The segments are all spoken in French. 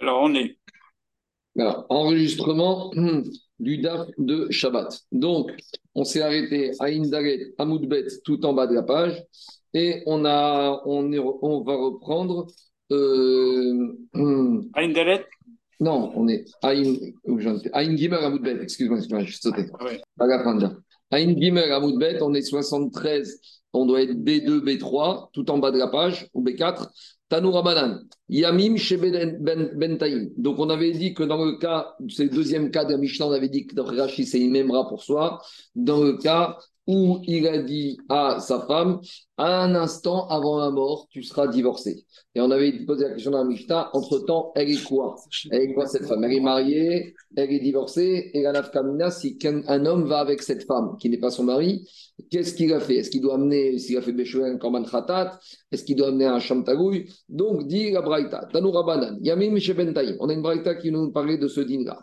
Alors, on est. Alors, enregistrement du DAF de Shabbat. Donc, on s'est arrêté à Indaret, à Moudbet, tout en bas de la page. Et on, a, on, est- on va reprendre. Euh, hum, non, on est à In, où j'en étais À Moudbet, excuse-moi, excuse-moi, j'ai sauté. Ouais. À la fin. À Moudbet, on est 73, on doit être B2, B3, tout en bas de la page, ou B4. Tanou Rabanan, Yamim chez Ben, ben. Donc on avait dit que dans le cas, c'est le deuxième cas de Mishnah, on avait dit que Rashi c'est une memra pour soi. Dans le cas où il a dit à sa femme, un instant avant la mort, tu seras divorcé. Et on avait posé la question dans la Mishnah, entre-temps, elle est quoi? Elle est quoi cette femme? Elle est mariée, elle est divorcée, et la nafkamina, si un homme va avec cette femme qui n'est pas son mari, qu'est-ce qu'il a fait? Est-ce qu'il doit amener, s'il a fait Beshoel, un korban khatat? Est-ce qu'il doit amener un shamtagoui Donc, dit la Braïta, Tanou Rabanan, Yamim Sheben Taïm. On a une Braïta qui nous parlait de ce dîner-là.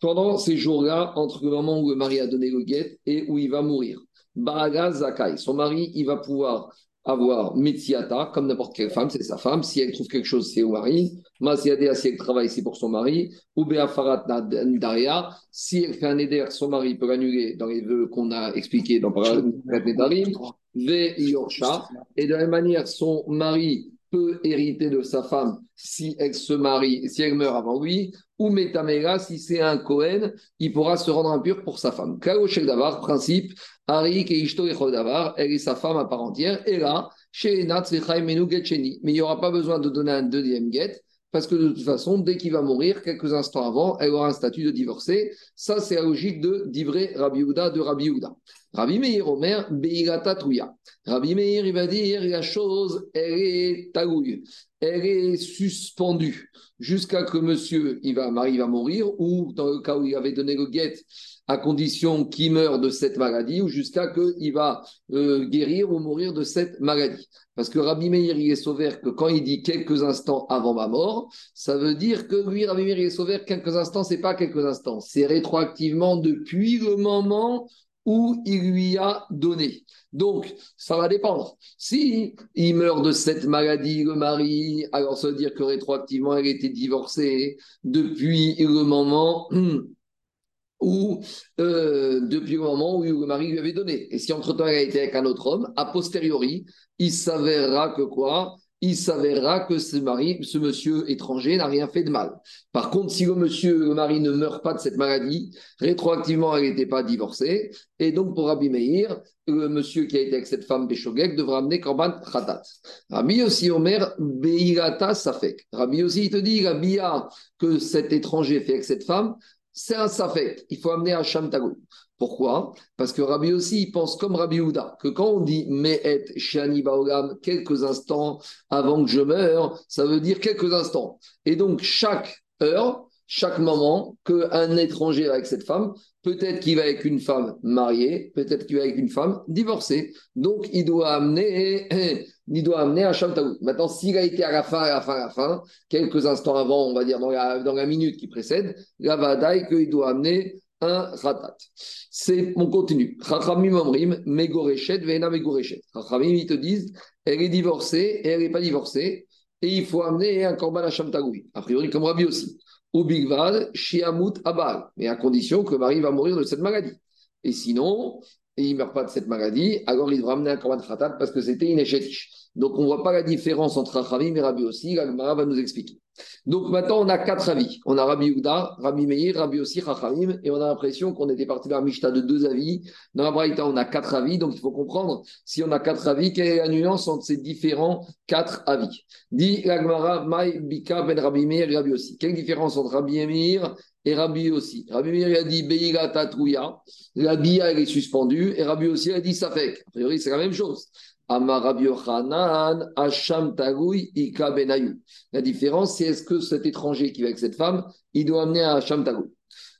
Pendant ces jours-là, entre le moment où le mari a donné le guet et où il va mourir, Baraga Zakai, son mari, il va pouvoir avoir Metziata, comme n'importe quelle femme, c'est sa femme. Si elle trouve quelque chose, c'est au mari. Masiadea, si elle travaille, c'est pour son mari. Ou Beafarat Daria, si elle fait un éder, son mari peut l'annuler dans les vœux qu'on a expliqués dans Nedarim. Ve Yorsha. Et de la même manière, son mari peut hériter de sa femme si elle se marie, si elle meurt avant lui. Ou Metamera, si c'est un Cohen, il pourra se rendre impur pour sa femme. Kaoshel Davar, principe, Ari Keishto Echol Davar, elle est sa femme à part entière. Et là, chez Nat Menu Getcheni. Mais il n'y aura pas besoin de donner un deuxième get. Parce que de toute façon, dès qu'il va mourir, quelques instants avant, elle aura un statut de divorcée. Ça, c'est la logique de d'Ivré Rabbi Houda de Rabbi Houda. Rabbi Meir Omer, Beirata Touya. Rabbi Meir, il va dire la chose, elle est taouille, elle est suspendue jusqu'à que monsieur, il va, mari va mourir, ou dans le cas où il avait donné le guet, à condition qu'il meure de cette maladie, ou jusqu'à qu'il va euh, guérir ou mourir de cette maladie. Parce que Rabbi Meir, il est sauvé que quand il dit quelques instants avant ma mort, ça veut dire que lui, Rabbi Meir, il est sauvé quelques instants, c'est pas quelques instants, c'est rétroactivement depuis le moment où il lui a donné. Donc, ça va dépendre. Si il meurt de cette maladie, le mari, alors ça veut dire que rétroactivement, elle était divorcée depuis le moment où, euh, depuis le moment où le mari lui avait donné. Et si entre-temps, elle a été avec un autre homme, a posteriori, il s'avérera que quoi? Il s'avérera que ce mari, ce monsieur étranger n'a rien fait de mal. Par contre, si le monsieur, le mari ne meurt pas de cette maladie, rétroactivement, elle n'était pas divorcée. Et donc, pour Rabbi Meir, le monsieur qui a été avec cette femme Béchogek devra amener Korban Khatat. Rabbi aussi Omer, Beirata Safek. Rabbi aussi, il te dit, bia que cet étranger fait avec cette femme, c'est un Safek. Il faut amener un Shamtagout. Pourquoi? Parce que Rabbi aussi, il pense comme Rabbi Houda, que quand on dit Me'et Shani Baolam, quelques instants avant que je meure, ça veut dire quelques instants. Et donc, chaque heure, chaque moment qu'un étranger avec cette femme, peut-être qu'il va avec une femme mariée, peut-être qu'il va avec une femme divorcée. Donc, il doit amener, il doit amener un Shamtagout. Maintenant, s'il a été à la fin, à la fin, à la fin, quelques instants avant, on va dire dans la, dans la minute qui précède, là, va dire qu'il doit amener un ratat. C'est mon continue. Chachamim omrim, megoreshet, veena megoreshet. Chachamim, ils te disent, elle est divorcée et elle n'est pas divorcée, et il faut amener un korban à Shamtagoui. A priori, comme Rabbi aussi. Ou bigvad, shiamut abal, mais à condition que le mari va mourir de cette maladie. Et sinon, et il ne meurt pas de cette maladie, alors il devra amener un korban khatat parce que c'était inéchetiche. Donc on ne voit pas la différence entre Chachamim et Rabbi aussi, la Gemara va nous expliquer. Donc maintenant, on a quatre avis. On a Rabbi Houda, Rabbi Meir, Rabbi aussi, Chachamim, et on a l'impression qu'on était parti vers Mishta de deux avis. Dans la Braïta, on a quatre avis, donc il faut comprendre, si on a quatre avis, quelle est la nuance entre ces différents quatre avis? Dit la Gemara, Maï, Bika, Ben Rabbi Meir Rabbi aussi. Quelle différence entre Rabbi Meir et Rabbi aussi Rabbi Meir a dit Beira Tatouya, la Bia elle est suspendue, et Rabbi aussi a dit Safek. A priori, c'est la même chose. La différence, c'est est-ce que cet étranger qui va avec cette femme, il doit amener un Hasham Tagoui.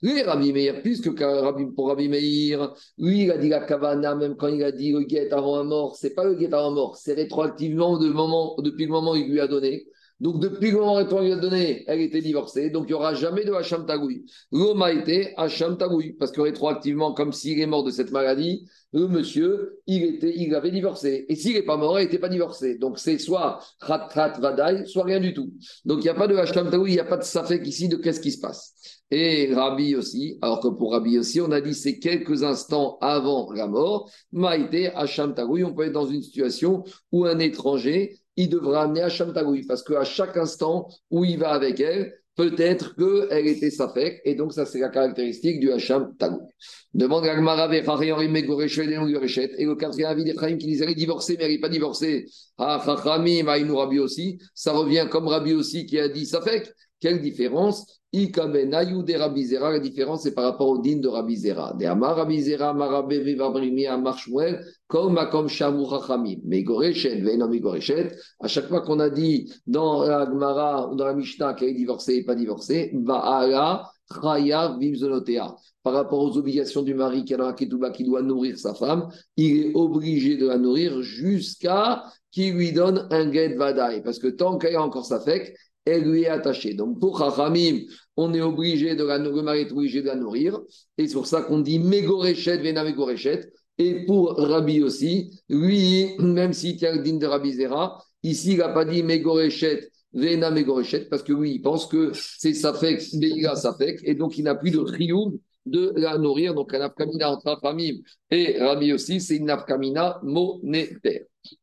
Lui, Rabbi Meir, plus que Rabbi, pour Rabbi Meir, lui, il a dit la Kavana, même quand il a dit le guet avant la mort, c'est pas le guet avant la mort, c'est rétroactivement depuis le moment où il lui a donné. Donc, depuis le moment où on a donné, elle était divorcée. Donc, il n'y aura jamais de Hacham Tagoui. L'homme a été Hacham Tagoui. Parce que rétroactivement, comme s'il est mort de cette maladie, le monsieur, il, était, il avait divorcé. Et s'il n'est pas mort, il n'était pas divorcé. Donc, c'est soit Khat Vadaï, soit rien du tout. Donc, il n'y a pas de Hacham Tagoui, il n'y a pas de Safek ici de qu'est-ce qui se passe. Et Rabbi aussi, alors que pour Rabbi aussi, on a dit c'est quelques instants avant la mort, Maïté, Hacham Tagoui, on peut être dans une situation où un étranger, il devra amener Hacham Tagoui, parce qu'à chaque instant où il va avec elle, peut-être qu'elle était Safek, et donc ça c'est la caractéristique du Hacham Tagoui. Demande à Gmara, et le quatrième avis d'Ephraim qui disait elle est divorcée, mais elle n'est pas divorcée. Ah, Chachamim, Rabbi aussi, ça revient comme Rabbi aussi qui a dit Safek. Quelle différence? La différence, c'est par rapport au din de Rabizera. De Amar Rabizera, Marabe, Vivabrimi, Amar Shmuel, comme Makom Shamu Chachamim. Mais Gorechet, Venom Gorechet, à chaque fois qu'on a dit dans la Gemara ou dans la Mishnah qu'elle est divorcée et pas divorcée, Va'ala, Chaya, Vimzonotea. Par rapport aux obligations du mari qui a dans qui doit nourrir sa femme, il est obligé de la nourrir jusqu'à qu'il lui donne un get vadaï. Parce que tant qu'elle a encore sa fête, elle lui est attachée. Donc pour Chachamim, on est obligé de la nourrir, obligé de la nourrir. Et c'est pour ça qu'on dit Mégoréchet, Vena Mégoréchet. Et pour Rabbi aussi, lui, même s'il tient le din de Rabbi Zera, ici il n'a pas dit Mégoréchet, Vena Mégoréchet, parce que lui, il pense que c'est Safek, Beïga Safek, et donc il n'a plus de trioum de la nourrir. Donc un nafkamina entre Chachamim et Rabbi aussi, c'est une nafkamina monétaire.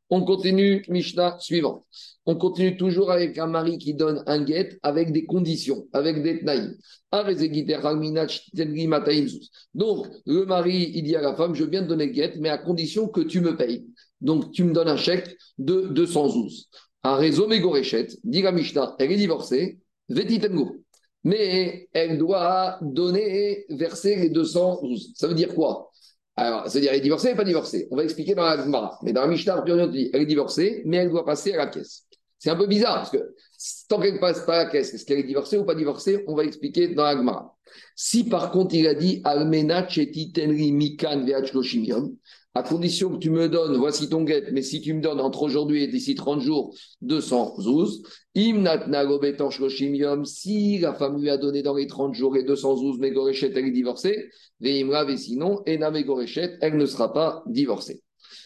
On continue, Mishnah suivant. On continue toujours avec un mari qui donne un guet avec des conditions, avec des tnaïs. Donc, le mari, il dit à la femme, je viens de donner le guet, mais à condition que tu me payes. Donc, tu me donnes un chèque de 212. Un réseau mégoréchet, dit la Mishnah, elle est divorcée, vetitengo. Mais elle doit donner, verser les 212. Ça veut dire quoi? Alors, c'est-à-dire, elle est divorcée ou pas divorcée? On va expliquer dans la Gemara. Mais dans la Mishnah, on dit, elle est divorcée, mais elle doit passer à la caisse. C'est un peu bizarre, parce que tant qu'elle ne passe pas à la caisse, est-ce qu'elle est divorcée ou pas divorcée? On va expliquer dans la Gemara. Si par contre, il a dit, Almena tenri mikan à condition que tu me donnes, voici ton guet, mais si tu me donnes entre aujourd'hui et d'ici 30 jours 212, si la femme lui a donné dans les 30 jours et 212, mais Gorechet, elle est divorcée, et sinon, Ena Gorechet, elle ne sera pas divorcée.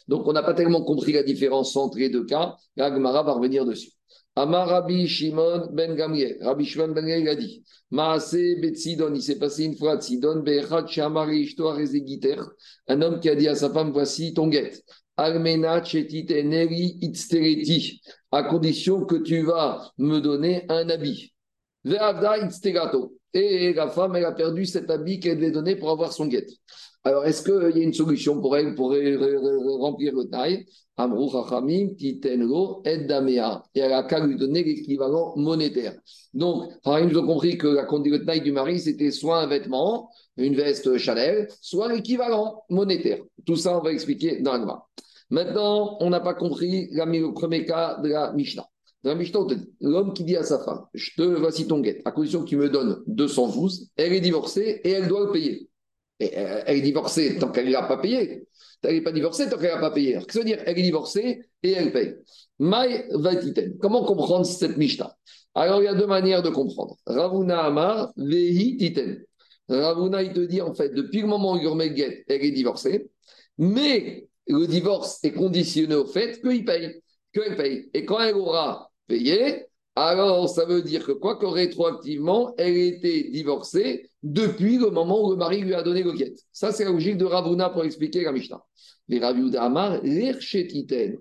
Donc, on n'a pas tellement compris la différence entre les deux cas. La Gemara va revenir dessus. Amar Rabbi Shimon ben Gamriel. Rabbi Shimon ben Gamriel a dit Maase Betsidon, il s'est passé une fois à Sidon, Be'echad Shamari Ishtoar un homme qui a dit à sa femme Voici ton guet. Almena Neri Itztereti, à condition que tu vas me donner un habit. Ve'avda Itzterato. Et la femme, elle a perdu cet habit qu'elle devait donner pour avoir son guet. Alors, est-ce qu'il y a une solution pour elle pour remplir le taille Amrou Chachamim, Titenro, Damea. Et elle a qu'à lui donner l'équivalent monétaire. Donc, ils ont compris que la conduite taille du mari, c'était soit un vêtement, une veste Chanel, soit l'équivalent monétaire. Tout ça, on va expliquer dans la Maintenant, on n'a pas compris le premier cas de la Mishnah. Dans la Mishnah, l'homme qui dit à sa femme, je te voici ton guet, à condition que tu me donnes 212, elle est divorcée et elle doit le payer. Euh, elle est divorcée tant qu'elle n'a pas payé. Elle n'est pas divorcée tant qu'elle n'a pas payé. Alors, que ça veut dire Elle est divorcée et elle paye. Maï vatiten. Comment comprendre cette Mishnah Alors, il y a deux manières de comprendre. Ravuna Amar, Vehi titen. Ravuna, il te dit, en fait, depuis le moment où il get, elle est divorcée, mais le divorce est conditionné au fait qu'il paye, qu'elle paye. Et quand elle aura payé, alors ça veut dire que quoi que rétroactivement, elle était divorcée depuis le moment où le mari lui a donné le guet. Ça, c'est la logique de Ravuna pour expliquer la Mishnah. Mais Raviuda Amar,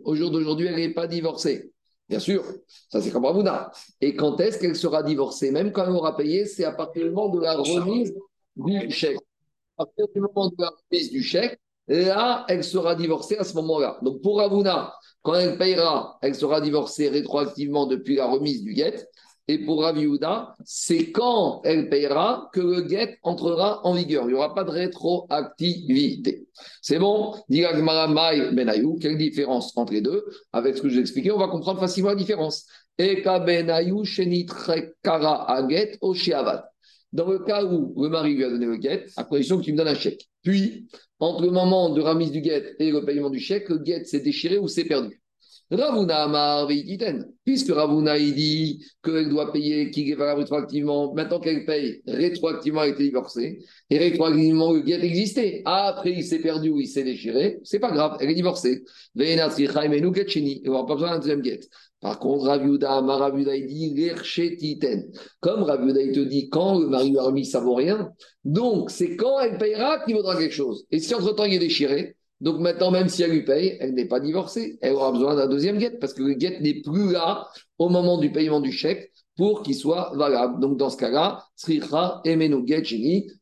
au jour d'aujourd'hui, elle n'est pas divorcée. Bien sûr, ça c'est comme Ravuna. Et quand est-ce qu'elle sera divorcée? Même quand elle aura payé, c'est à partir du moment de la remise du chèque. À partir du moment de la remise du chèque, là, elle sera divorcée à ce moment-là. Donc pour Ravuna, quand elle payera, elle sera divorcée rétroactivement depuis la remise du guet. Et pour Rav c'est quand elle payera que le guet entrera en vigueur. Il n'y aura pas de rétroactivité. C'est bon? Benayou, quelle différence entre les deux? Avec ce que je vous ai expliqué, on va comprendre facilement la différence. Eka Benayou, Kara Aget, Dans le cas où le mari lui a donné le guet, à condition que tu me donnes un chèque. Puis, entre le moment de remise du guet et le paiement du chèque, le guet s'est déchiré ou s'est perdu. Ravuna Amar. Puisque Ravuna il dit qu'elle doit payer, qu'il est valable rétroactivement, maintenant qu'elle paye, rétroactivement, elle été divorcée, et rétroactivement, le guet existait. Après, il s'est perdu ou il s'est déchiré, c'est pas grave, elle est divorcée. Et on n'aura pas besoin d'un deuxième guet. Par contre, Raviuda, Maraviuda, il dit. Comme Raviuda, il te dit quand le mari lui a remis, ça vaut rien. Donc, c'est quand elle payera qu'il vaudra quelque chose. Et si entre-temps il est déchiré, donc maintenant, même si elle lui paye, elle n'est pas divorcée. Elle aura besoin d'un deuxième guet parce que le guet n'est plus là au moment du paiement du chèque pour qu'il soit valable. Donc dans ce cas-là, Sricha Emenu Get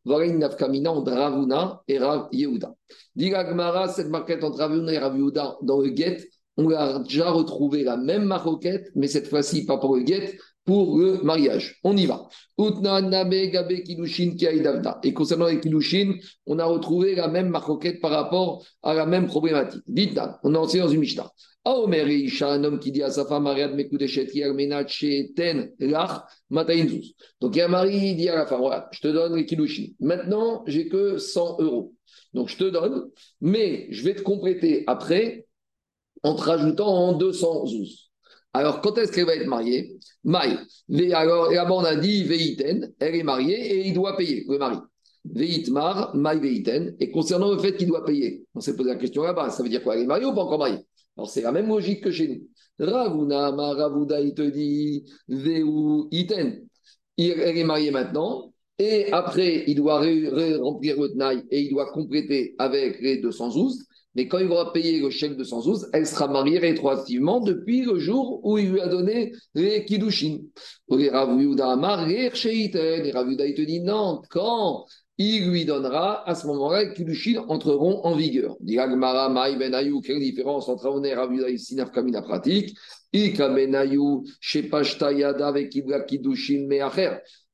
voilà une nafkamina entre Ravuna et Rav Yehuda. Gmara, cette marquette entre Ravuna et Rav Yehuda dans le guet, on a déjà retrouvé la même maroquette, mais cette fois-ci pas pour le guet, pour le mariage. On y va. Et concernant les Kilushin, on a retrouvé la même maroquette par rapport à la même problématique. Dites on a enseigné dans une Mishnah. Isha, un homme qui dit à sa femme. Donc il y a un mari, il dit à la femme, voilà, je te donne les Kilushin. Maintenant, j'ai que 100 euros. Donc je te donne, mais je vais te compléter après en te rajoutant en 212. Alors, quand est-ce qu'elle va être mariée? Maï. Alors, là-bas, on a dit Veiten, elle est mariée et il doit payer, le mari. Veitmar, Maï Veiten. Et concernant le fait qu'il doit payer, on s'est posé la question là-bas, ça veut dire quoi Elle est mariée ou pas encore mariée? Alors, c'est la même logique que chez nous. Ravuna, Ravuna, il te dit Veu Iten. Elle est mariée maintenant. Et après, il doit remplir le Tnaï et il doit compléter avec les 212. Mais quand il aura payé le chèque de 112, elle sera mariée rétroactivement depuis le jour où il lui a donné les kiddushin. Et il te dit non, quand il lui donnera, à ce moment-là, les kiddushin entreront en vigueur. Diragmara, Maï, Ben quelle différence entre Ravuda et Ravuda ici, Nafkamina pratique Ben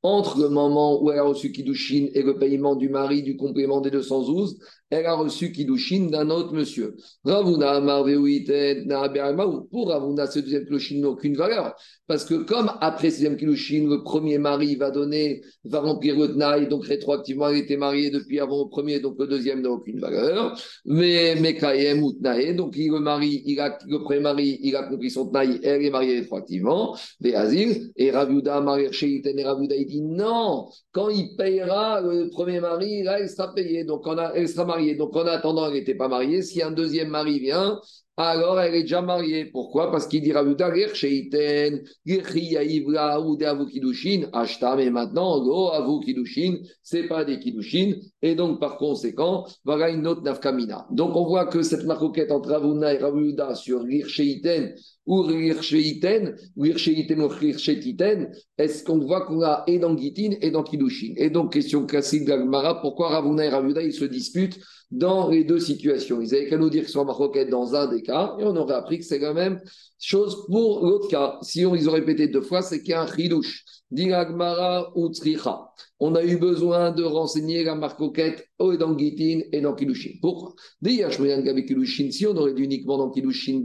entre le moment où elle a reçu Kiddushin et le paiement du mari du complément des 212, elle a reçu Kiddushin d'un autre monsieur. Ravuna pour Ravuna, ce deuxième Kiddushin n'a aucune valeur. Parce que comme après ce deuxième Kiddushin, le premier mari va donner, va remplir le Tnaï, donc rétroactivement, elle était mariée depuis avant le premier, donc le deuxième n'a aucune valeur. Mais Mekayem ou Tnaï, donc le mari, il a, le premier mari, il a compris son Tnaï, elle est mariée rétroactivement, des et Ravuda, Marir et Ravuda, il dit non, quand il payera le premier mari, là, il sera payé, donc on a, elle sera mariée. Donc en attendant, elle n'était pas mariée. Si un deuxième mari vient, alors elle est déjà mariée. Pourquoi? Parce qu'il dira Sheiten, Ashta, mais maintenant, Go, Avu Kidushin, c'est pas des Kidushin, et donc par conséquent, voilà une autre nafkamina. Donc on voit que cette maroquette entre Avuna et Ravuda sur Sheiten ou Rircheiten, ou Rircheiten ou Rirchetiten, est-ce qu'on voit qu'on a et dans Gitin et dans Kidushin? Et donc, question classique d'Agmara, pourquoi Ravuna et Ravuda, ils se disputent dans les deux situations Ils avaient qu'à nous dire qu'ils sont maroquettes dans un des cas, et on aurait appris que c'est la même chose pour l'autre cas. Si on, ils ont répété deux fois, c'est qu'il y a un Chidush. On a eu besoin de renseigner la marcoquette dans Gitin et dans Kilushin. Pourquoi? Si on aurait dit uniquement dans Kilushin,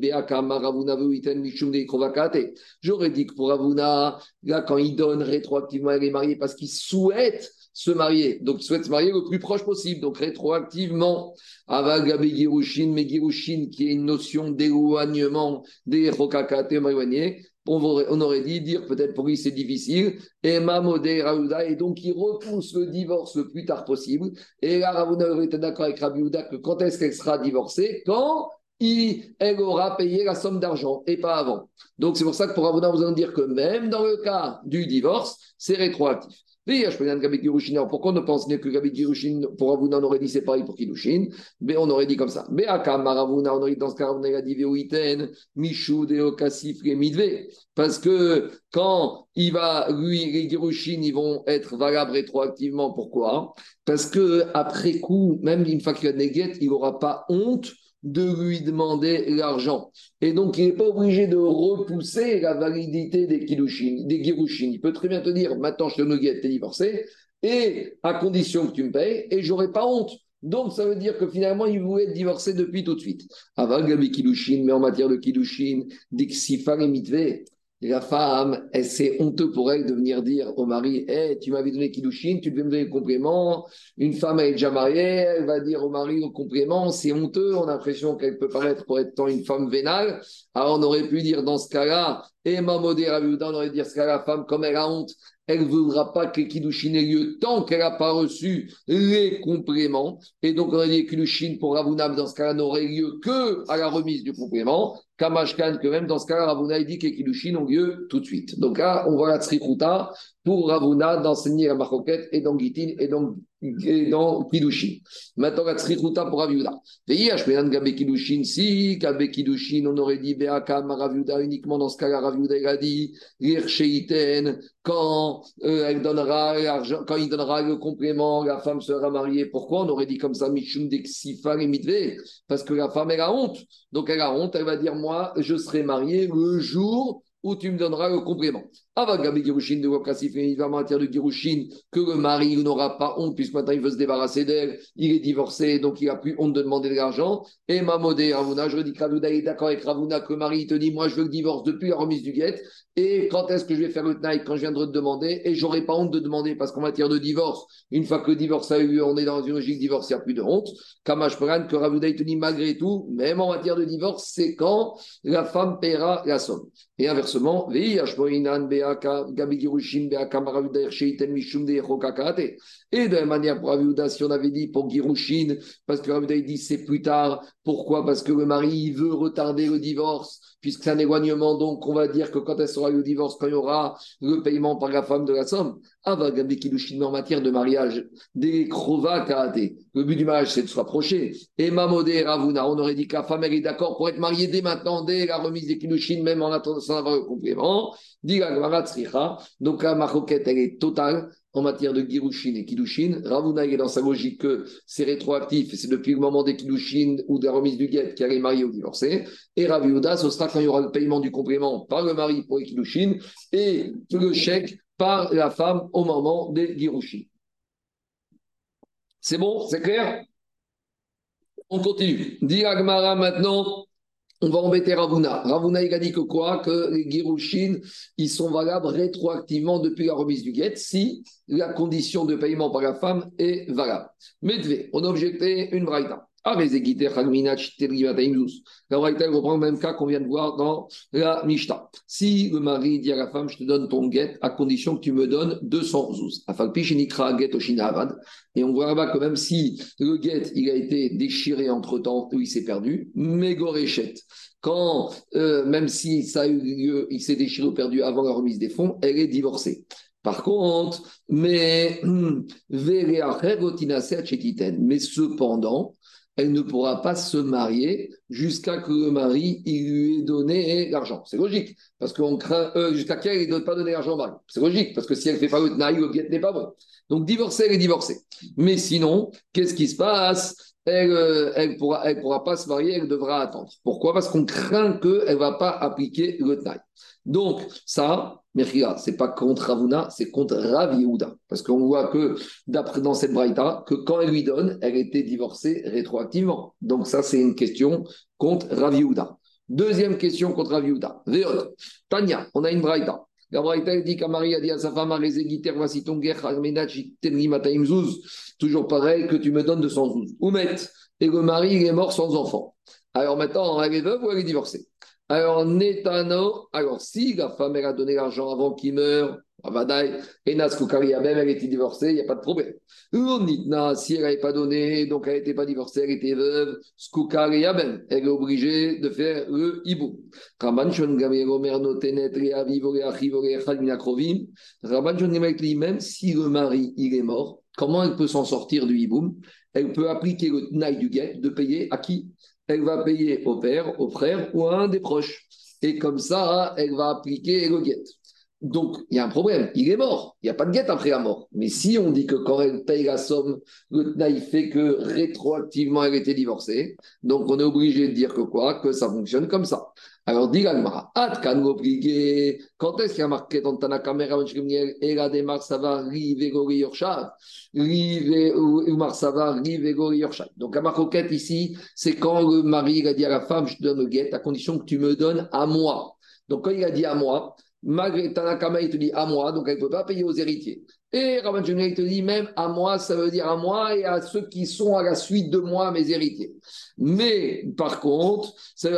j'aurais dit que pour Avuna, là, quand il donne rétroactivement, elle est mariée parce qu'il souhaite se marier. Donc, il souhaite se marier le plus proche possible. Donc, rétroactivement, Avagabe Girushin, mais Girushin, qui est une notion d'éloignement des Rokakate, éloigné, on, aurait dit dire peut-être pour lui c'est difficile, et Raouda, et donc il repousse le divorce le plus tard possible. Et là, Ravuna était d'accord avec Rabiouda que quand est-ce qu'elle sera divorcée? Quand il, elle aura payé la somme d'argent et pas avant. Donc c'est pour ça que pour Ravuna, vous allez dire que même dans le cas du divorce, c'est rétroactif. Pourquoi on ne pense que Gabi Girushin, pour Avuna, on aurait dit c'est pareil pour Kilushin Mais on aurait dit comme ça. Beaka Maravuna, on aurait dit dans ce cas, on aurait dit Veoiten, Michou, Deokasif, Midve. Parce que quand il va, lui, les Girushin, ils vont être valables rétroactivement. Pourquoi? Parce que après coup, même une fois qu'il a il n'aura pas honte de lui demander l'argent. Et donc, il n'est pas obligé de repousser la validité des des Girushin. Il peut très bien te dire, maintenant, je te donne tu es divorcé, et à condition que tu me payes, et j'aurai pas honte. Donc, ça veut dire que finalement, il voulait être divorcé depuis tout de suite. Avant Gabi Kilushin, mais en matière de Kilushin, d'Ixifar et la femme, c'est honteux pour elle de venir dire au mari hey, Tu m'avais donné Kiddushin, tu devais me donner le complément. Une femme, elle est déjà mariée, elle va dire au mari le complément. C'est honteux, on a l'impression qu'elle peut paraître pour être une femme vénale. Alors on aurait pu dire dans ce cas-là Et Mamodé on aurait dit ce la femme, comme elle a honte, elle ne voudra pas que Kiddushin ait lieu tant qu'elle n'a pas reçu les compléments. Et donc, on aurait dit Kiddushin pour Ravuna, dans ce cas-là, n'aurait lieu que à la remise du complément. Kamashkan, que même dans ce cas-là, Ravuna, dit que Kiddushin ont lieu tout de suite. Donc là, on voit la Tsrikuta pour Ravuna d'enseigner la Maroquette et dans et dans dans Kidushin. Maintenant, la Tzrichuta pour Raviuda. Veillez, Ashmenan Gabe Kidushin, si, Gabe Kidushin, on aurait dit Beakam Raviuda uniquement dans ce cas-là, Raviuda, il a dit Sheiten, quand euh, elle donnera l'argent, quand il donnera le complément, la femme sera mariée. Pourquoi on aurait dit comme ça, Mishum Dexifa et Mitve Parce que la femme, elle a honte. Donc, elle a honte, elle va dire Moi, je serai mariée le jour où tu me donneras le complément. Avagabi Girushin de Wakassif, il va en matière de Girushin, que le mari n'aura pas honte, puisque maintenant il veut se débarrasser d'elle, il est divorcé, donc il n'a plus honte de demander de l'argent. Et Mamodé Ravuna, je dis que Ravuna est d'accord avec Ravuna, que le mari te dit Moi je veux le divorce depuis la remise du guet, et quand est-ce que je vais faire le tnaï Quand je viendrai de demander, et j'aurai pas honte de demander, parce qu'en matière de divorce, une fois que le divorce a eu lieu, on est dans une logique divorce, il n'y a plus de honte. Kamash que Ravuna te dit malgré tout, même en matière de divorce, c'est quand la femme paiera la somme. Et inversement, et de la manière, pour Aviouda, si on avait dit pour Girushin, parce que Aviouda dit c'est plus tard, pourquoi? Parce que le mari veut retarder le divorce, puisque c'est un éloignement, donc on va dire que quand elle sera le divorce, quand il y aura le paiement par la femme de la somme, en matière de mariage, des krova karaté. Le but du mariage, c'est de se rapprocher. Et Mamodé Ravuna, on aurait dit que la femme, elle est d'accord pour être mariée dès maintenant, dès la remise des kilushin, même en attendant sans avoir le complément. Donc la maroquette, elle est totale en matière de Girushin et Kiddushin. Ravuna est dans sa logique que c'est rétroactif c'est depuis le moment des Kiddushin ou de la remise du guet qu'elle est mariée ou divorcée. Et Raviuda, ce sera quand il y aura le paiement du complément par le mari pour les Kiddushin et le chèque par la femme au moment des Girushin. C'est bon? C'est clair? On continue. Dit maintenant. On va embêter Ravuna. Ravuna, il a dit que quoi? Que les Girushin, ils sont valables rétroactivement depuis la remise du guet si la condition de paiement par la femme est valable. Medve, on a objecté une braïta. Ah, la braïta, reprend le même cas qu'on vient de voir dans la Mishta. Si le mari dit à la femme, je te donne ton guet à condition que tu me donnes 200 zouz. Et on voit là-bas que même si le guet, il a été déchiré entre temps il s'est perdu, Mégoréchette, quand, euh, même si ça a eu lieu, il s'est déchiré ou perdu avant la remise des fonds, elle est divorcée. Par contre, mais, mais cependant, elle ne pourra pas se marier jusqu'à que le mari lui ait donné l'argent. C'est logique, parce qu'on craint, euh, jusqu'à qu'elle ne donne pas donner l'argent au mari. C'est logique, parce que si elle ne fait pas le tnaï, le n'est pas bon. Donc divorcer, elle est divorcée. Mais sinon, qu'est-ce qui se passe? Elle ne euh, pourra pas se marier, elle devra attendre. Pourquoi? Parce qu'on craint qu'elle ne va pas appliquer le tnaï. Donc, ça, Mechila, ce n'est pas contre Ravuna, c'est contre Rav Parce qu'on voit que, d'après dans cette braïta, que quand elle lui donne, elle était divorcée rétroactivement. Donc, ça, c'est une question contre Rav Deuxième question contre Rav Yehuda. Tania, on a une braïta. La braïta dit qu'un mari a dit à sa femme, voici ton guerre, toujours pareil, que tu me donnes 200 zouz. Oumet, et le mari, il est mort sans enfant. Alors maintenant, elle est veuve ou elle est divorcée? Alors, Netano, alors si la femme elle a donné l'argent avant qu'il meure, et même elle était divorcée, il n'y a pas de problème. Si elle n'avait pas donné, donc elle n'était pas divorcée, elle était veuve, elle est obligée de faire le hibou. Rabban même si le mari il est mort, comment elle peut s'en sortir du hiboum Elle peut appliquer le tnaï du guet de payer à qui? Elle va payer au père, au frère ou à un des proches. Et comme ça, elle va appliquer le guet. Donc, il y a un problème. Il est mort. Il n'y a pas de guette après la mort. Mais si on dit que quand elle paye la somme, le TNAI fait que rétroactivement elle était divorcée, donc on est obligé de dire que quoi? Que ça fonctionne comme ça. Alors, dit l'Agmara, quand est-ce qu'il y a marqué dans ta caméra et la démarche, ça va rive gori yorshav, rive ça rive gori yorshav. Donc, la marquette ici, c'est quand le mari a dit à la femme, je te donne le guet à condition que tu me donnes à moi. Donc, quand il a dit à moi, malgré Tanakama, il te dit à moi, donc elle ne peut pas payer aux héritiers. Et Rabban il te dit même à moi, ça veut dire à moi et à ceux qui sont à la suite de moi, mes héritiers. Mais par contre, c'est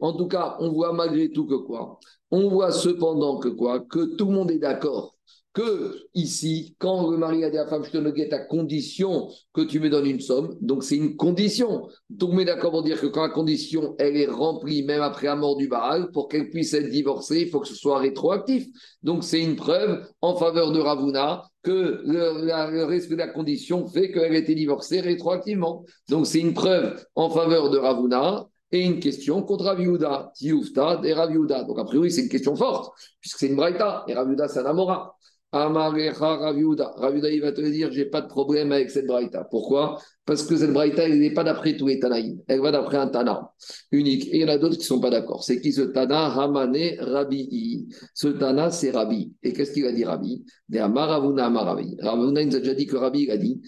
en tout cas, on voit malgré tout que quoi? On voit cependant que quoi? Que tout le monde est d'accord que ici, quand le mari a dit à la femme, je te le guette à condition que tu me donnes une somme, donc c'est une condition. Le monde est d'accord pour dire que quand la condition, elle est remplie, même après la mort du Baal, pour qu'elle puisse être divorcée, il faut que ce soit rétroactif. Donc c'est une preuve en faveur de Ravuna que le, respect de la condition fait qu'elle a été divorcée rétroactivement. Donc c'est une preuve en faveur de Ravuna et une question contre Raviuda, et Raviuda. Donc a priori c'est une question forte, puisque c'est une Braïta, et Raviuda c'est un Amora. Amarecha Raviuda. Raviuda, il va te dire, j'ai pas de problème avec cette braïta. Pourquoi? Parce que cette braïta, elle n'est pas d'après tous les Tanaïm. Elle va d'après un Tana unique. Et il y en a d'autres qui sont pas d'accord. C'est qui ce Tana? Ramane Rabi. Ce Tana, c'est Rabbi. Et qu'est-ce qu'il a dit Rabbi? De Amaravuna Amaravi. Ravuna, il nous a déjà dit que Rabbi, il a dit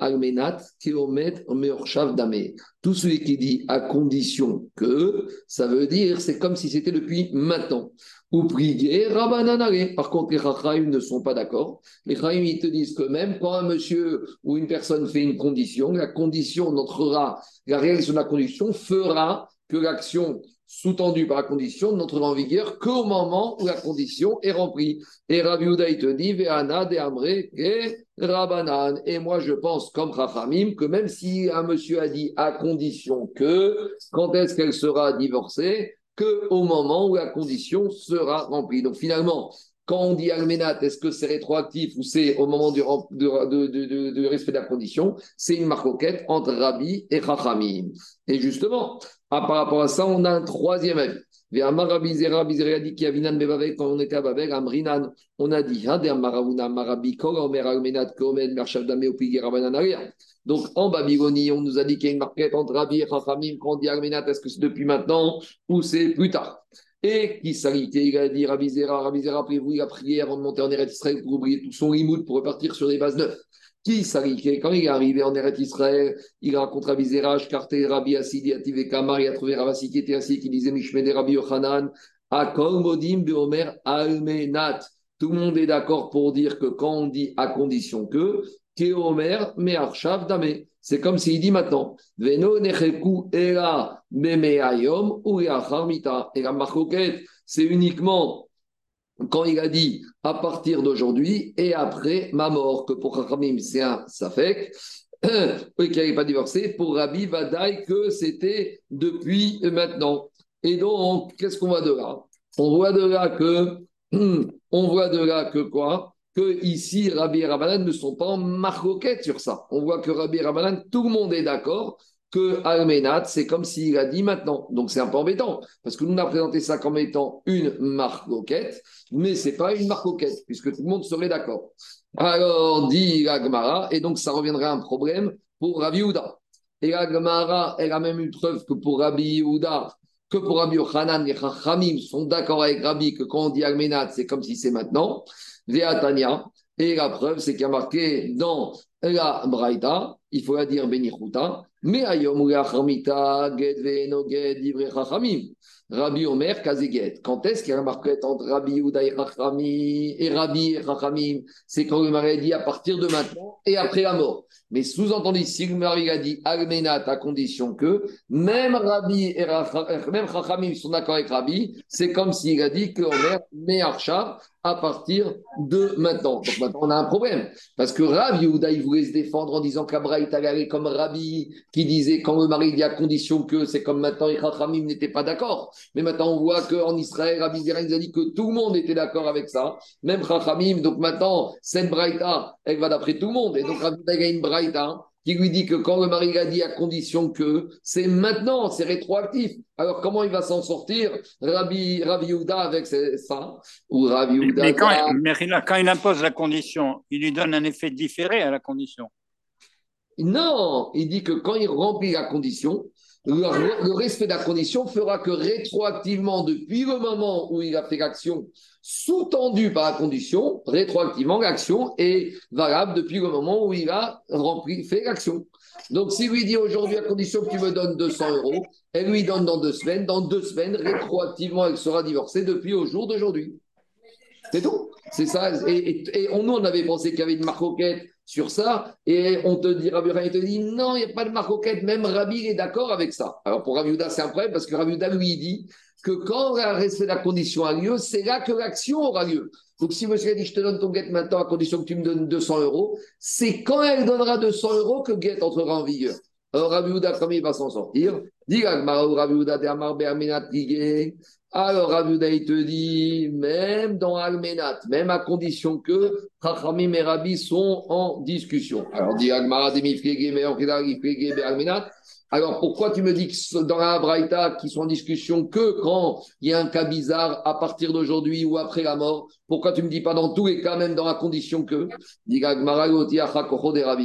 Almenat, Dame. Tout celui qui dit à condition que, ça veut dire, c'est comme si c'était depuis maintenant ou prier Rabbananare. Par contre, les Chachaim ne sont pas d'accord. Les Chachaim, ils te disent que même quand un monsieur ou une personne fait une condition, la condition n'entrera, la réalisation de la condition fera que l'action sous-tendue par la condition n'entrera en vigueur qu'au moment où la condition est remplie. Et Rabbi il te dit, Ve'ana de Amre et Rabbanan. Et moi, je pense, comme Chachamim, que même si un monsieur a dit à condition que, quand est-ce qu'elle sera divorcée, qu'au moment où la condition sera remplie. Donc finalement, quand on dit Almenat, est-ce que c'est rétroactif ou c'est au moment du, respect de la condition? C'est une marcoquette entre Rabbi et Chachamim. Et justement, par rapport à ça, on a un troisième avis. Quand on était à Babel, Amrinan, on a dit donc en Babylonie, on nous a dit qu'il y a une marquette entre Rabbi et Chachamim quand on dit est-ce que c'est depuis maintenant ou c'est plus tard? Et qui s'arrêtait, il a dit Rabbi Zera, Rabbi Zera, après-vous, il a prié avant de monter en Eretz Israël pour oublier tout son limoud pour repartir sur des bases neuves. Qui s'arrêtait Quand il est arrivé en Eretz Israël, il raconte Rabbi Zera, Shkarte, Rabbi Asidi, Ative Kamar, il a trouvé Rabbi qui était assis, qui disait Mishmede Rabbi Yochanan, Akol Modim Beomer Almenat. Tout le monde est d'accord pour dire que quand on dit à condition que, Keomer Mearshav Dame. C'est comme s'il dit maintenant, Veno Necheku Era Memeayom ou Et la marcoquette, c'est uniquement quand il a dit à partir d'aujourd'hui et après ma mort, que pour Chachamim c'est un Safek, et qui n'avait pas divorcé, pour Rabbi Vadaï que c'était depuis maintenant. Et donc, qu'est-ce qu'on voit de là? On voit de là que, on voit de là que quoi? Que ici, Rabbi et Rabbanan ne sont pas en marcoquette sur ça. On voit que Rabbi et Rabbanan, tout le monde est d'accord que Almenat, c'est comme s'il a dit maintenant. Donc c'est un peu embêtant, parce que nous, on a présenté ça comme étant une marcoquette, mais ce n'est pas une marcoquette, puisque tout le monde serait d'accord. Alors, dit la et donc ça reviendrait à un problème pour Rabbi Houda. Et la elle a même une preuve que pour Rabbi Houda, que pour Rabbi Yochanan, les Chachamim sont d'accord avec Rabbi que quand on dit Almenat, c'est comme si c'est maintenant. Veatania. Et la preuve, c'est qu'il y a marqué dans la Braïta, il faut la dire Benichuta, mais ayom ou ged ged ivre chachamim. Rabbi Omer Kazeget. Quand est-ce qu'il y a la marquette entre Rabbi Ouda et Chachamim et Rabbi et Chachamim? C'est quand le mari dit à partir de maintenant et après la mort. Mais sous-entendu, si le mari a dit Almenat à condition que même Rabbi et même Chachamim sont d'accord avec Rabbi, c'est comme s'il a dit que Omer met Archa à partir de maintenant. Donc maintenant, on a un problème. Parce que Rabbi Ouda, il voulait se défendre en disant qu'Abra est allé comme Rabbi, qui disait quand le mari dit à condition que c'est comme maintenant, et Chachamim n'était pas d'accord. Mais maintenant, on voit qu'en Israël, Rabbi Zera, il a dit que tout le monde était d'accord avec ça, même Chachamim. Donc maintenant, cette Braïta, elle va d'après tout le monde. Et donc, Rabbi Zera a une qui lui dit que quand le mari a dit à condition que c'est maintenant, c'est rétroactif. Alors comment il va s'en sortir, Rabbi, Rabbi avec ça Ou Rabbi mais, quand, quand il impose la condition, il lui donne un effet différé à la condition. Non, il dit que quand il remplit la condition, le, respect de la condition fera que rétroactivement, depuis le moment où il a fait l'action sous-tendue par la condition, rétroactivement, l'action est valable depuis le moment où il a rempli, fait l'action. Donc, si lui dit aujourd'hui, à condition que tu me donnes 200 euros, elle lui donne dans deux semaines. Dans deux semaines, rétroactivement, elle sera divorcée depuis au jour d'aujourd'hui. C'est tout. C'est ça. Et, on, nous, on avait pensé qu'il y avait une marcoquette sur ça. Et on te dit, Rabbi il te dit, non, il n'y a pas de marcoquette. Même Rabbi est d'accord avec ça. Alors, pour Rabbi c'est un problème parce que Rabbi lui, il dit que quand le respect de la condition a lieu, c'est là que l'action aura lieu. Donc, si monsieur dit, je te donne ton guette maintenant à condition que tu me donnes 200 euros, c'est quand elle donnera 200 euros que guette entrera en vigueur. Alors, Rabbi comment il va s'en sortir alors, il te dit, même dans Almenat, même à condition que Chachamim et Rabbi sont en discussion. Alors, dit Almenat, alors, pourquoi tu me dis que dans la Braïta, qu'ils sont en discussion que quand il y a un cas bizarre à partir d'aujourd'hui ou après la mort Pourquoi tu me dis pas dans tous les cas, même dans la condition que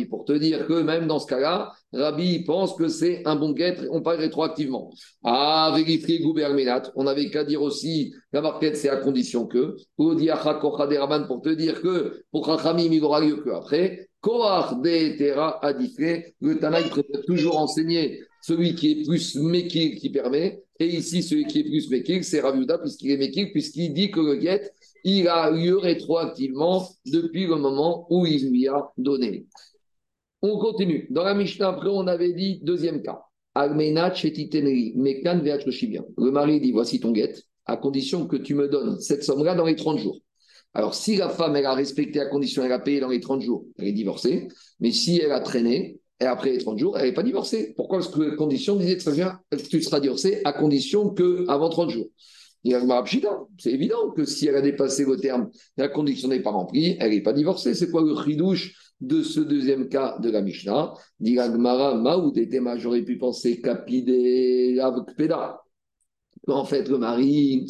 Pour te dire que même dans ce cas-là, Rabbi pense que c'est un bon guêtre, on parle rétroactivement. Ah, vérifier Gouberminat, on n'avait qu'à dire aussi, la marquette c'est à condition que, ou pour te dire que pour Chachamim, il aura lieu que après. Koach de Tera Adifre, le Tanaï préfère toujours enseigner celui qui est plus Mekir qui permet. Et ici, celui qui est plus Mekir, c'est Raviuda, puisqu'il est Mekir, puisqu'il dit que le guet, il a lieu rétroactivement depuis le moment où il lui a donné. On continue. Dans la Mishnah, après, on avait dit deuxième cas. Le mari dit Voici ton guet, à condition que tu me donnes cette somme-là dans les 30 jours. Alors, si la femme, elle a respecté la condition, elle a payé dans les 30 jours, elle est divorcée. Mais si elle a traîné, et après les 30 jours, elle n'est pas divorcée. Pourquoi Parce que la condition disait très bien, tu seras divorcée à condition que avant 30 jours. C'est évident que si elle a dépassé le terme, la condition n'est pas remplie, elle n'est pas divorcée. C'est quoi le ridouche de ce deuxième cas de la Mishnah? J'aurais pu penser capide En fait, le mari,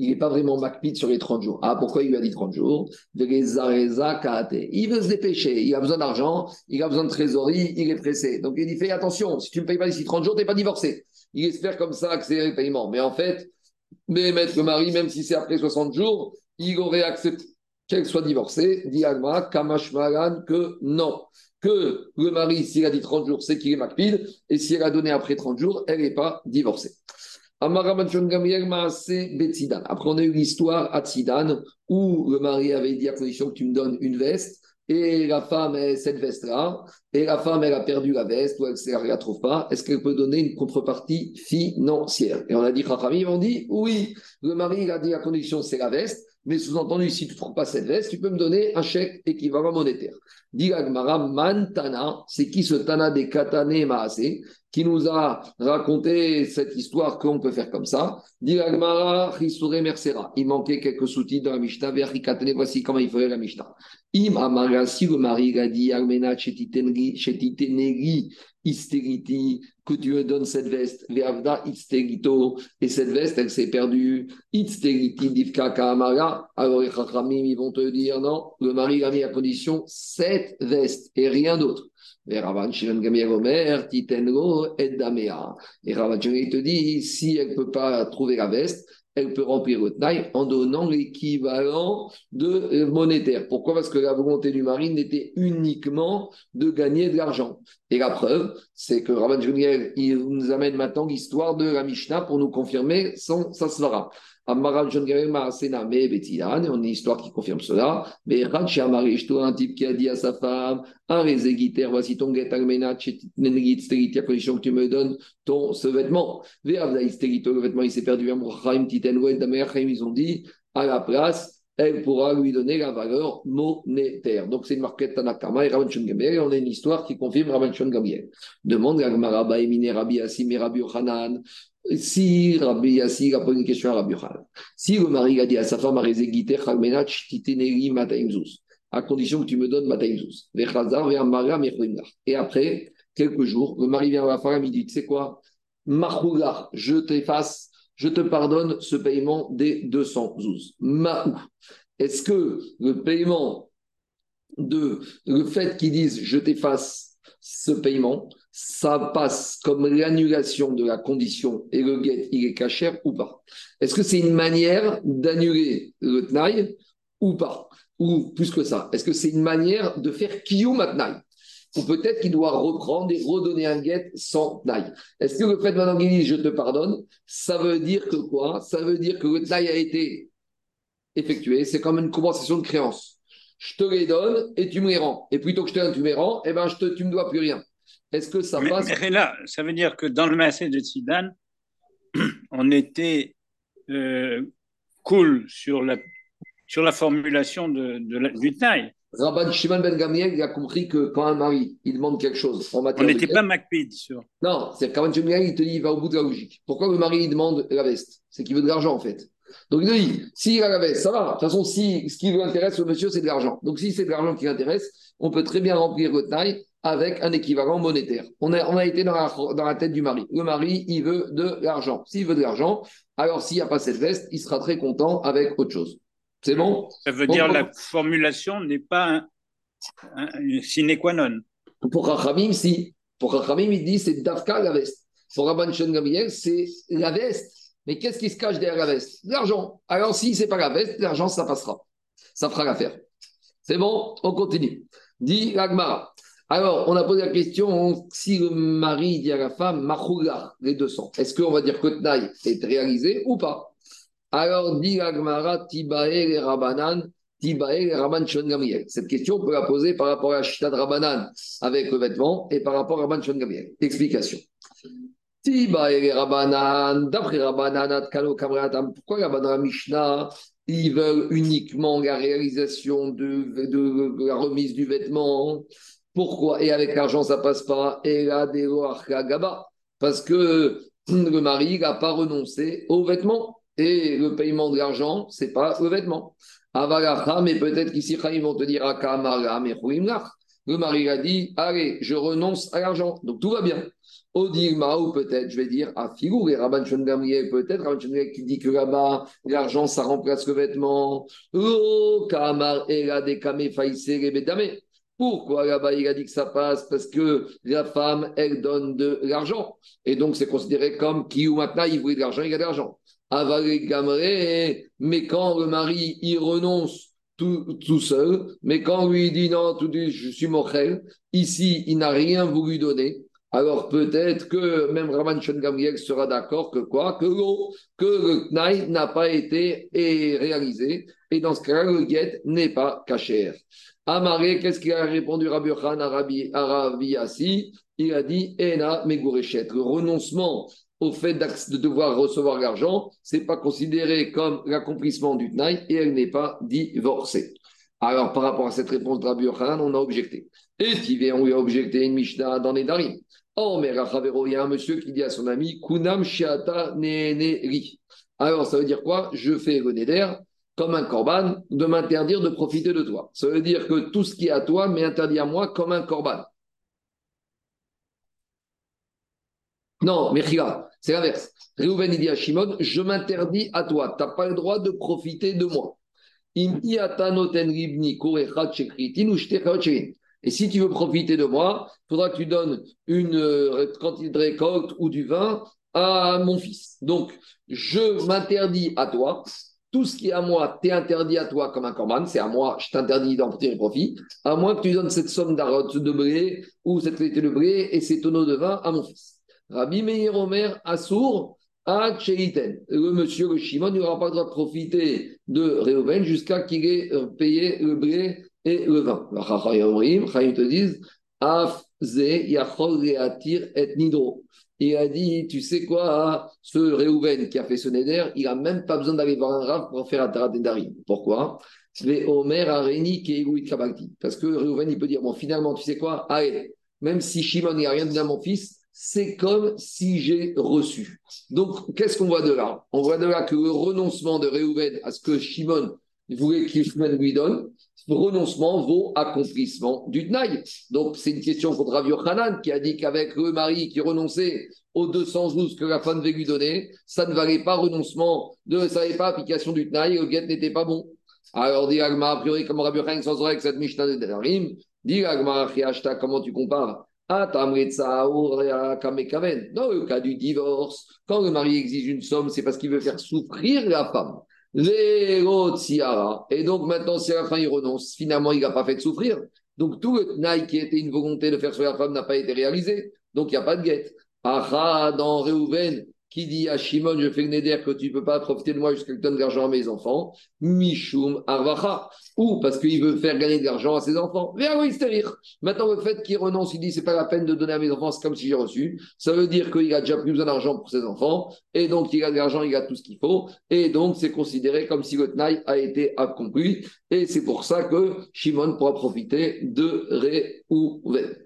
il n'est pas vraiment macpide sur les 30 jours. Ah, pourquoi il lui a dit 30 jours? Il veut se dépêcher, il a besoin d'argent, il a besoin de trésorerie, il est pressé. Donc il dit fais attention, si tu ne me payes pas d'ici 30 jours, tu n'es pas divorcé. Il espère comme ça accélérer le paiement. Mais en fait, mais mettre le mari, même si c'est après 60 jours, il aurait accepté qu'elle soit divorcée. Dit Alma, Kamash que non. Que le mari, s'il a dit 30 jours, c'est qu'il est macpide, et si elle a donné après 30 jours, elle n'est pas divorcée. Après, on a eu l'histoire à Tsidan où le mari avait dit à condition que tu me donnes une veste et la femme a cette veste-là, et la femme, elle a perdu la veste ou elle ne la trouve pas, est-ce qu'elle peut donner une contrepartie financière? Et on a dit, ils on dit, oui, le mari, il a dit la condition, c'est la veste, mais sous-entendu, si tu ne trouves pas cette veste, tu peux me donner un chèque équivalent monétaire. Dit Mantana, c'est qui ce Tana des Katane Maase qui nous a raconté cette histoire qu'on peut faire comme ça? Diragmara, Mersera. Il manquait quelques sous-titres dans la Mishnah. Voici comment il ferait la Mishnah. Im si le mari a dit Armena Chetitenegi Isteriti, que tu me donnes cette veste, Veavda Isterito, et cette veste, elle s'est perdue, Isteriti Divka Kamara, alors les Chachamim, ils vont te dire non, le mari a mis à condition cette veste et rien d'autre. Et Ravan Omer, Titengo, et Damea. Et Ravan te dit, si elle ne peut pas trouver la veste, elle peut remplir le taille en donnant l'équivalent de euh, monétaire. Pourquoi? Parce que la volonté du mari n'était uniquement de gagner de l'argent. Et la preuve, c'est que Ravan il nous amène maintenant l'histoire de la Mishnah pour nous confirmer son sasvara. On a une histoire qui confirme cela. Mais un type qui a dit à sa femme Un voici ton get almena, à condition que tu me donnes ton, ce vêtement. Le vêtement, il s'est perdu. Ils ont dit À la place, elle pourra lui donner la valeur monétaire. Donc c'est une marquette Tanakama et Rabban Et on a une histoire qui confirme Rabban Gamriel. Demande à Gmaraba et Rabbi Assim et Rabbi Yochanan. Si Rabbi Yassi a posé une question à Rabbi Yochanan, si le mari a dit à sa femme, à condition que tu me donnes Mataimzus, et après, quelques jours, le mari vient à la femme, il dit, tu sais quoi, je t'efface, je te pardonne ce paiement des 200 zouz. Maou. Est-ce que le paiement de, le fait qu'ils disent, je t'efface ce paiement, ça passe comme l'annulation de la condition et le get, il est cachère ou pas Est-ce que c'est une manière d'annuler le tnaï ou pas? Ou plus que ça, est-ce que c'est une manière de faire kiyum tnaï? Ou peut-être qu'il doit reprendre et redonner un guet sans taille. Est-ce que le fait qu'il dise je te pardonne, ça veut dire que quoi? Ça veut dire que le taille a été effectué, c'est comme une compensation de créance. Je te les donne et tu me les rends. Et plutôt que je te donne, tu me les rends, eh ben je te, tu me dois plus rien. Est-ce que ça passe Mais là, ça veut dire que dans le massé de Sidan, on était euh, cool sur la, sur la formulation de, du taille. Rabban Shimon Ben Gamiel, il a compris que quand un mari, il demande quelque chose en matière On n'était pas Macpid sur. Non, c'est quand Ben il te dit, il va au bout de la logique. Pourquoi le mari, il demande la veste? C'est qu'il veut de l'argent, en fait. Donc il te dit, s'il a la veste, ça va. De toute façon, si ce qui lui intéresse, le monsieur, c'est de l'argent. Donc si c'est de l'argent qui l'intéresse, on peut très bien remplir le taille avec un équivalent monétaire. On a, on a été dans la, dans la tête du mari. Le mari, il veut de l'argent. S'il veut de l'argent, alors s'il n'y a pas cette veste, il sera très content avec autre chose. C'est bon? Ça veut dire que la formulation n'est pas un, sine qua non. Pour Rachamim, si. Pour Rachamim, il dit c'est Dafka la veste. Pour Rabban Shon c'est la veste. Mais qu'est-ce qui se cache derrière la veste? L'argent. Alors si c'est pas la veste, l'argent, ça passera. Ça fera l'affaire. C'est bon? On continue. Dit Agmara. Alors, on a posé la question si le mari dit à la femme, Machoula, les 200, est-ce qu'on va dire que Tnaï est réalisé ou pas? Alors, dit Agmara, Tibae et Rabanan, Tibae et Raban Gamriel. Cette question, on peut la poser par rapport à Shita de Rabanan avec le vêtement et par rapport à Raban Gamriel. Explication. Tibae et Rabanan, d'après Rabanan, Kamratam, pourquoi la Mishnah, ils veulent uniquement la réalisation de, la remise du vêtement? Pourquoi? Et avec l'argent, ça passe pas. Et là, Gaba. Parce que le mari n'a pas renoncé au vêtement. Et le paiement de l'argent, ce n'est pas le vêtement. Avalacha, mais peut-être qu'ici, ils vont te dire Le mari a dit Allez, je renonce à l'argent. Donc tout va bien. Odigma, ou peut-être, je vais dire à Figou, et Rabban peut-être, Rabban qui dit que là-bas, l'argent, ça remplace le vêtement. Oh, Kamar, Pourquoi là-bas il a dit que ça passe? Parce que la femme, elle donne de l'argent. Et donc c'est considéré comme qui ou maintenant il voulait de l'argent, il a de l'argent. Mais quand le mari y renonce tout, seul, mais quand lui dit non, tout je suis mochel, ici il n'a rien voulu donner, alors peut-être que même Raman Gamriel sera d'accord que quoi? Que que le Knaï n'a pas été réalisé, et dans ce cas-là, le guet n'est pas caché. Amaré, qu'est-ce qu'il a répondu Rabbi Khan Arabi, Arabi Il a dit Ena Megurechet. Le renoncement au fait de devoir recevoir l'argent, ce n'est pas considéré comme l'accomplissement du Tnaï et elle n'est pas divorcée. Alors, par rapport à cette réponse de Rabbi Yochanan, on a objecté. Et Tivé, on lui a objecté une Mishnah dans les Darim. Oh, mais il y a un monsieur qui dit à son ami Kunam Shiata Neneri. Alors, ça veut dire quoi? Je fais le Neder comme un korban de m'interdire de profiter de toi. Ça veut dire que tout ce qui est à toi m'est interdit à moi comme un korban. Non, Mechila, c'est l'inverse. Réhouven, dit à Shimon, je m'interdis à toi, tu n'as pas le droit de profiter de moi. Et si tu veux profiter de moi, il faudra que tu donnes une euh, quantité de récolte ou du vin à mon fils. Donc, je m'interdis à toi. Tout ce qui est à moi, t'es interdit à toi comme un corban, c'est à moi, je t'interdis d'en tirer profit, à moins que tu donnes cette somme d'arrotte de blé ou cette quantité de blé et ces tonneaux de vin à mon fils. Rabbi Meir Omer Assour à Cheiten. Le monsieur, le Shimon, n'aura pas le droit de profiter de Réhouven jusqu'à qu'il ait euh, payé le blé et le vin. Te disent et Nidro. Il a dit, tu sais quoi, ce Réhouven qui a fait ce neder, il n'a même pas besoin d'aller voir un rave pour faire un tarat Pourquoi? Parce que Réhouven, il peut dire, bon, finalement, tu sais quoi, allez, même si Shimon n'a rien donné à mon fils, c'est comme si j'ai reçu. Donc, qu'est-ce qu'on voit de là? On voit de là que le renoncement de Réhouven à ce que Shimon voulait qu'Ishmael lui donne, renoncement vaut accomplissement du Tnaï. Donc, c'est une question contre Rav Yochanan qui a dit qu'avec le mari qui renonçait aux 212 que la femme devait lui donner, ça ne valait pas renoncement, ça n'avait pas application du Tnaï, le guet n'était pas bon. Alors, dit Agma, a priori, comme Rav Yochanan sans avec cette Mishnah de Darim, dit Agma, comment tu compares? Non, le cas du divorce, quand le mari exige une somme, c'est parce qu'il veut faire souffrir la femme. Et donc maintenant, si à la fin il renonce, finalement il n'a pas fait de souffrir. Donc tout le Tnaï qui était une volonté de faire sur la femme n'a pas été réalisé. Donc il n'y a pas de guette. Aha, dans Reuven, qui dit à Shimon, je fais le néder que tu ne peux pas profiter de moi jusqu'à que je donne de l'argent à mes enfants, Mishum Arvacha, ou parce qu'il veut faire gagner de l'argent à ses enfants. Maintenant, le fait qu'il renonce, il dit c'est pas la peine de donner à mes enfants, c'est comme si j'ai reçu. Ça veut dire qu'il a déjà plus besoin d'argent pour ses enfants, et donc il a de l'argent, il a tout ce qu'il faut, et donc c'est considéré comme si le a été accompli, et c'est pour ça que Shimon pourra profiter de Réhouven.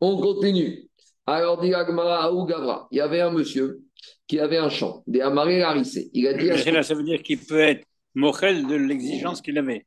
On continue. Alors, dit Agmara Gavra, il y avait un monsieur qui avait un champ, des amarés harissés. Il a dit. ça veut dire qu'il peut être mochel de l'exigence qu'il avait.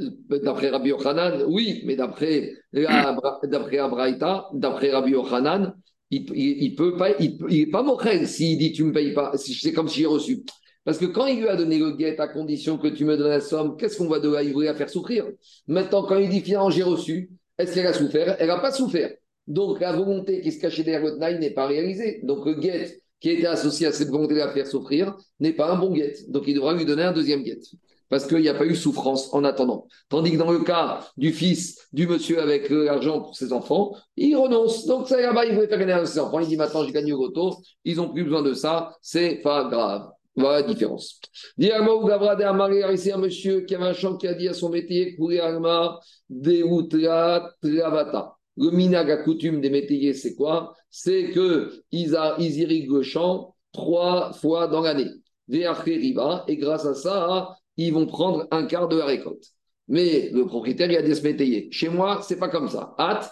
Euh, d'après Rabbi Yochanan, oui, mais d'après d'après Abraïta, d'après Rabbi Yochanan, il, il, peut pas, il, est pas mochel s'il dit tu me payes pas, c'est comme si j'ai reçu. Parce que quand il lui a donné le guet à condition que tu me donnes la somme, qu'est-ce qu'on va de là Il voulait la faire souffrir? Maintenant, quand il dit finalement j'ai reçu, est-ce qu'elle a souffert? Elle n'a pas souffert. Donc la volonté qui se cachait derrière le n'est pas réalisée. Donc le guet qui était associé à cette volonté de la faire souffrir n'est pas un bon guet. Donc il devra lui donner un deuxième guet. Parce qu'il n'y a pas eu souffrance en attendant. Tandis que dans le cas du fils du monsieur avec l'argent pour ses enfants, il renonce. Donc ça là-bas, il voulait faire gagner ses enfants. Il dit maintenant, j'ai gagné au loto. Ils n'ont plus besoin de ça. C'est pas grave. Voilà la différence. Dis ou Gavra de ici un monsieur qui avait un champ qui a dit à son métier, Alma, Deutra Travata. Le minag à coutume des métayers, c'est quoi? C'est qu'ils ils irriguent le champ trois fois dans l'année. Et grâce à ça, ils vont prendre un quart de la récolte. Mais le propriétaire, il a dit à ce métayer. Chez moi, c'est pas comme ça. Hâte,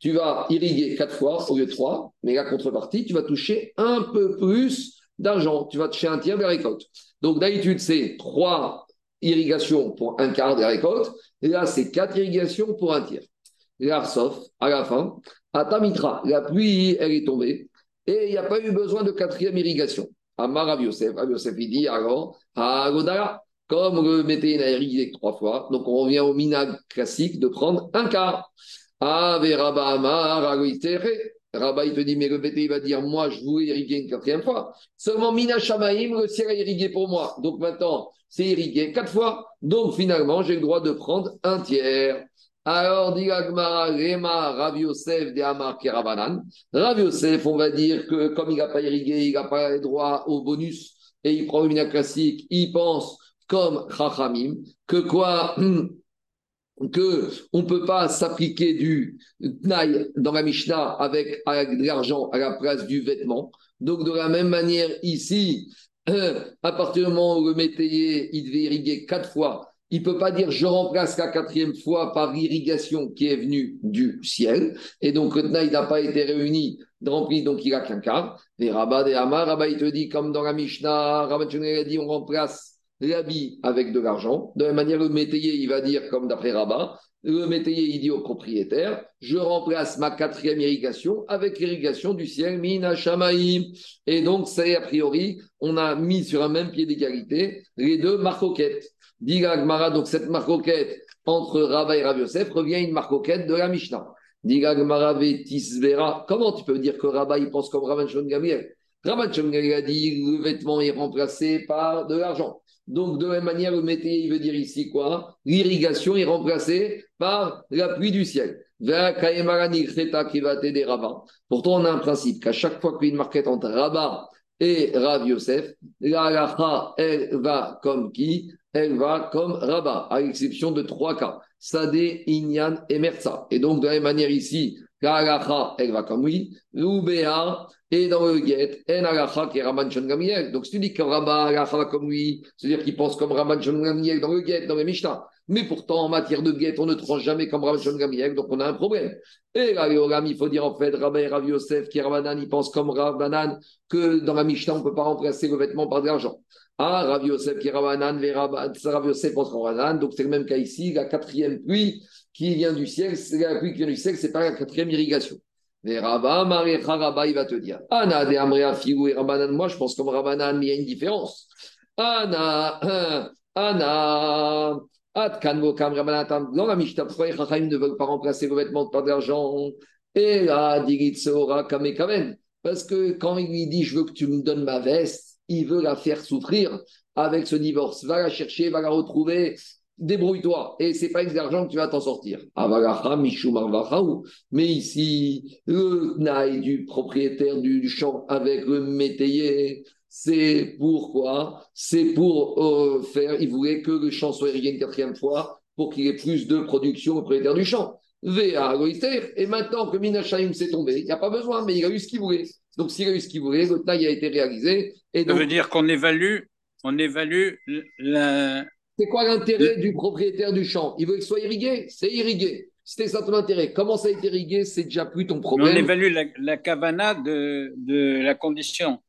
tu vas irriguer quatre fois au lieu de trois, mais la contrepartie, tu vas toucher un peu plus d'argent. Tu vas toucher un tiers de la récolte. Donc d'habitude, c'est trois irrigations pour un quart de la récolte. Et là, c'est quatre irrigations pour un tiers. L'arsof, à la fin, à Tamitra, la pluie, elle est tombée, et il n'y a pas eu besoin de quatrième irrigation. Amar Rav Yosef, Rav il dit à comme le météo a irrigué trois fois, donc on revient au minag classique de prendre un quart. Ave Rabba Amar, Rabba, il te dit, mais le météo va dire, moi, je voulais irriguer une quatrième fois. Seulement, Mina Shamaim, le ciel a irrigué pour moi. Donc maintenant, c'est irrigué quatre fois. Donc finalement, j'ai le droit de prendre un tiers. Alors, dit Agmara, Rema, Rav Yosef, de Amar Kerabanan. Rav Yosef, on va dire que comme il n'a pas irrigué, il n'a pas droit au bonus et il prend une classique, il pense comme Chachamim, que quoi que on ne peut pas s'appliquer du Tnaï dans la Mishnah avec, avec de l'argent à la place du vêtement. Donc, de la même manière, ici, à partir du moment où le métayer, il devait irriguer quatre fois, il ne peut pas dire je remplace la quatrième fois par irrigation qui est venue du ciel. Et donc, le n'a pas été réuni, rempli, donc il n'a qu'un quart. Et Rabat et Amar, Rabat, il te dit, comme dans la Mishnah, Rabat a dit on remplace l'habit avec de l'argent. De la même manière, le métayer, il va dire, comme d'après Rabat, le métayer, il dit au propriétaire, je remplace ma quatrième irrigation avec l'irrigation du ciel, Mina Shamaim. Et donc, c'est a priori, on a mis sur un même pied d'égalité les deux marcoquettes. Diga Gmara, donc cette marcoquette entre Rava et Rav Yosef revient une marcoquette de la Mishnah. Diga Gmara Vetisvera. Comment tu peux dire que Rabba il pense comme Ravan Shon Gamiel Ravan Shon a dit le vêtement est remplacé par de l'argent. Donc, de la même manière, le métier, il veut dire ici quoi? L'irrigation est remplacée par la pluie du ciel. Pourtant, on a un principe qu'à chaque fois qu'il y a une marquette entre Rabat et Rav Yosef, la elle va comme qui? Elle va comme Rabat, à l'exception de trois cas Sadé, Inyan et Merza. Et donc, de la même manière ici, la elle va comme oui, l'Oubéa, et dans le get, en alacha qui est Raman Shon Donc si tu dis que Rabba alacha va comme lui, c'est-à-dire qu'il pense comme Raman Shon dans le get, dans le Mishnah. Mais pourtant, en matière de get, on ne tranche jamais comme Raman Shon donc on a un problème. Et là, il faut dire en fait, Rabba et Rav Yosef, qui est Rabbanan, il pense comme Rabbanan, que dans la Mishnah, on ne peut pas remplacer le vêtement par de l'argent. Ah, Rav Yosef qui est Rabbanan, Rav Yosef pense comme Rabbanan, donc c'est le même cas ici, la quatrième pluie qui vient du ciel, c'est la pluie qui vient du ciel, c'est pas la quatrième irrigation. Mais Rabba, Rabba, il va te dire Ana de Amrea Figu et Rabbanan. Moi, je pense comme Rabbanan, mais il y a une différence. Ana, Ana. Dans la Mishnah, pourquoi les Chachamim ne veulent pas remplacer vos vêtements par de l'argent Et là, Digitseora Kamekamen. Parce que quand il lui dit Je veux que tu me donnes ma veste, il veut la faire souffrir avec ce divorce. Va la chercher, va la retrouver débrouille-toi. Et c'est pas avec de l'argent que tu vas t'en sortir. Mais ici, le naï du propriétaire du champ avec le métayer, c'est pourquoi C'est pour euh, faire, il voulait que le champ soit irrigué une quatrième fois pour qu'il y ait plus de production au propriétaire du champ. Et maintenant que Minachaim s'est tombé, il n'y a pas besoin, mais il a eu ce qu'il voulait. Donc s'il a eu ce qu'il voulait, le taille a été réalisé. Et Ça veut dire qu'on évalue, on évalue la, c'est quoi l'intérêt du propriétaire du champ Il veut qu'il soit irrigué? C'est irrigué. C'était ça ton intérêt. Comment ça a été irrigué? C'est déjà plus ton problème. on évalue la, la cavana de, de, la condition.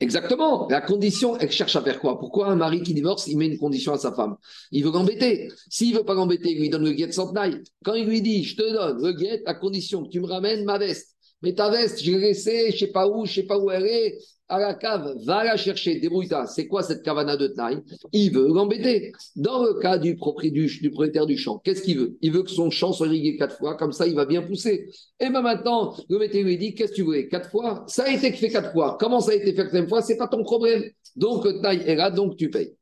Exactement. La condition, elle cherche à faire quoi? Pourquoi un mari qui divorce, il met une condition à sa femme? Il veut l'embêter. S'il veut pas l'embêter, il lui donne le guet centenaire. Quand il lui dit, je te donne le guet à condition que tu me ramènes ma veste. Mais ta veste, je l'ai laissée, je sais pas où, je sais pas où elle est à la cave, va la chercher, débrouille-toi. C'est quoi cette cavana de taille? Il veut l'embêter. Dans le cas du propriétaire du, champ, qu'est-ce qu'il veut? Il veut que son champ soit irrigué quatre fois, comme ça il va bien pousser. Et bien maintenant, le météo lui dit Qu'est-ce que tu veux Quatre fois? Ça a été fait quatre fois. Comment ça a été fait quatrième fois? C'est pas ton problème. Donc, taille est là, donc tu payes.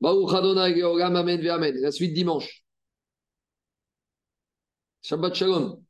La suite dimanche. Shabbat Shalom.